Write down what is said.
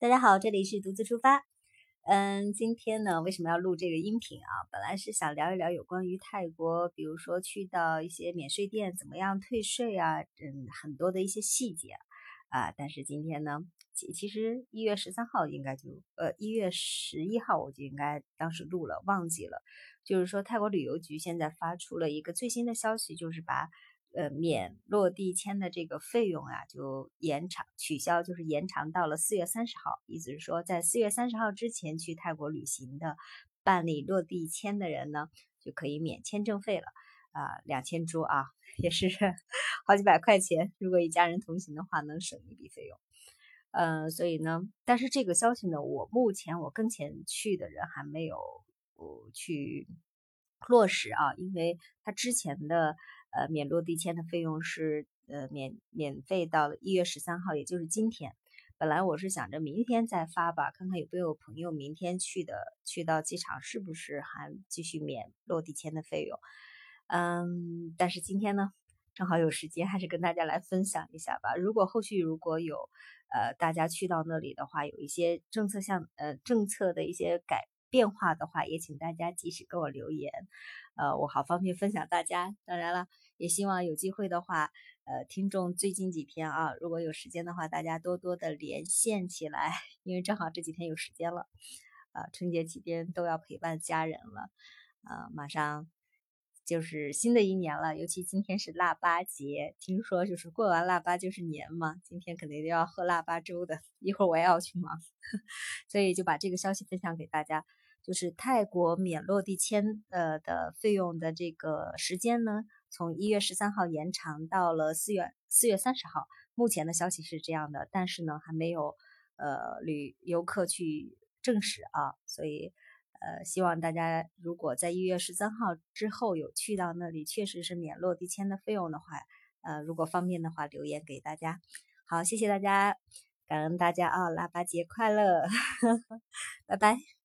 大家好，这里是独自出发。嗯，今天呢，为什么要录这个音频啊？本来是想聊一聊有关于泰国，比如说去到一些免税店怎么样退税啊，嗯，很多的一些细节啊。但是今天呢，其其实一月十三号应该就，呃，一月十一号我就应该当时录了，忘记了。就是说，泰国旅游局现在发出了一个最新的消息，就是把。呃，免落地签的这个费用啊，就延长取消，就是延长到了四月三十号。意思是说，在四月三十号之前去泰国旅行的，办理落地签的人呢，就可以免签证费了。啊，两千铢啊，也是 好几百块钱。如果一家人同行的话，能省一笔费用。嗯，所以呢，但是这个消息呢，我目前我跟前去的人还没有呃去落实啊，因为他之前的。呃，免落地签的费用是呃免免费到一月十三号，也就是今天。本来我是想着明天再发吧，看看有没有朋友明天去的，去到机场是不是还继续免落地签的费用？嗯，但是今天呢，正好有时间，还是跟大家来分享一下吧。如果后续如果有呃大家去到那里的话，有一些政策项呃政策的一些改变化的话，也请大家及时给我留言。呃，我好方便分享大家。当然了，也希望有机会的话，呃，听众最近几天啊，如果有时间的话，大家多多的连线起来，因为正好这几天有时间了。呃，春节期间都要陪伴家人了，呃，马上就是新的一年了，尤其今天是腊八节，听说就是过完腊八就是年嘛，今天肯定都要喝腊八粥的，一会儿我也要去忙，所以就把这个消息分享给大家。就是泰国免落地签呃的费用的这个时间呢，从一月十三号延长到了四月四月三十号。目前的消息是这样的，但是呢还没有呃旅游客去证实啊，所以呃希望大家如果在一月十三号之后有去到那里，确实是免落地签的费用的话，呃如果方便的话留言给大家。好，谢谢大家，感恩大家啊，腊八节快乐，拜拜。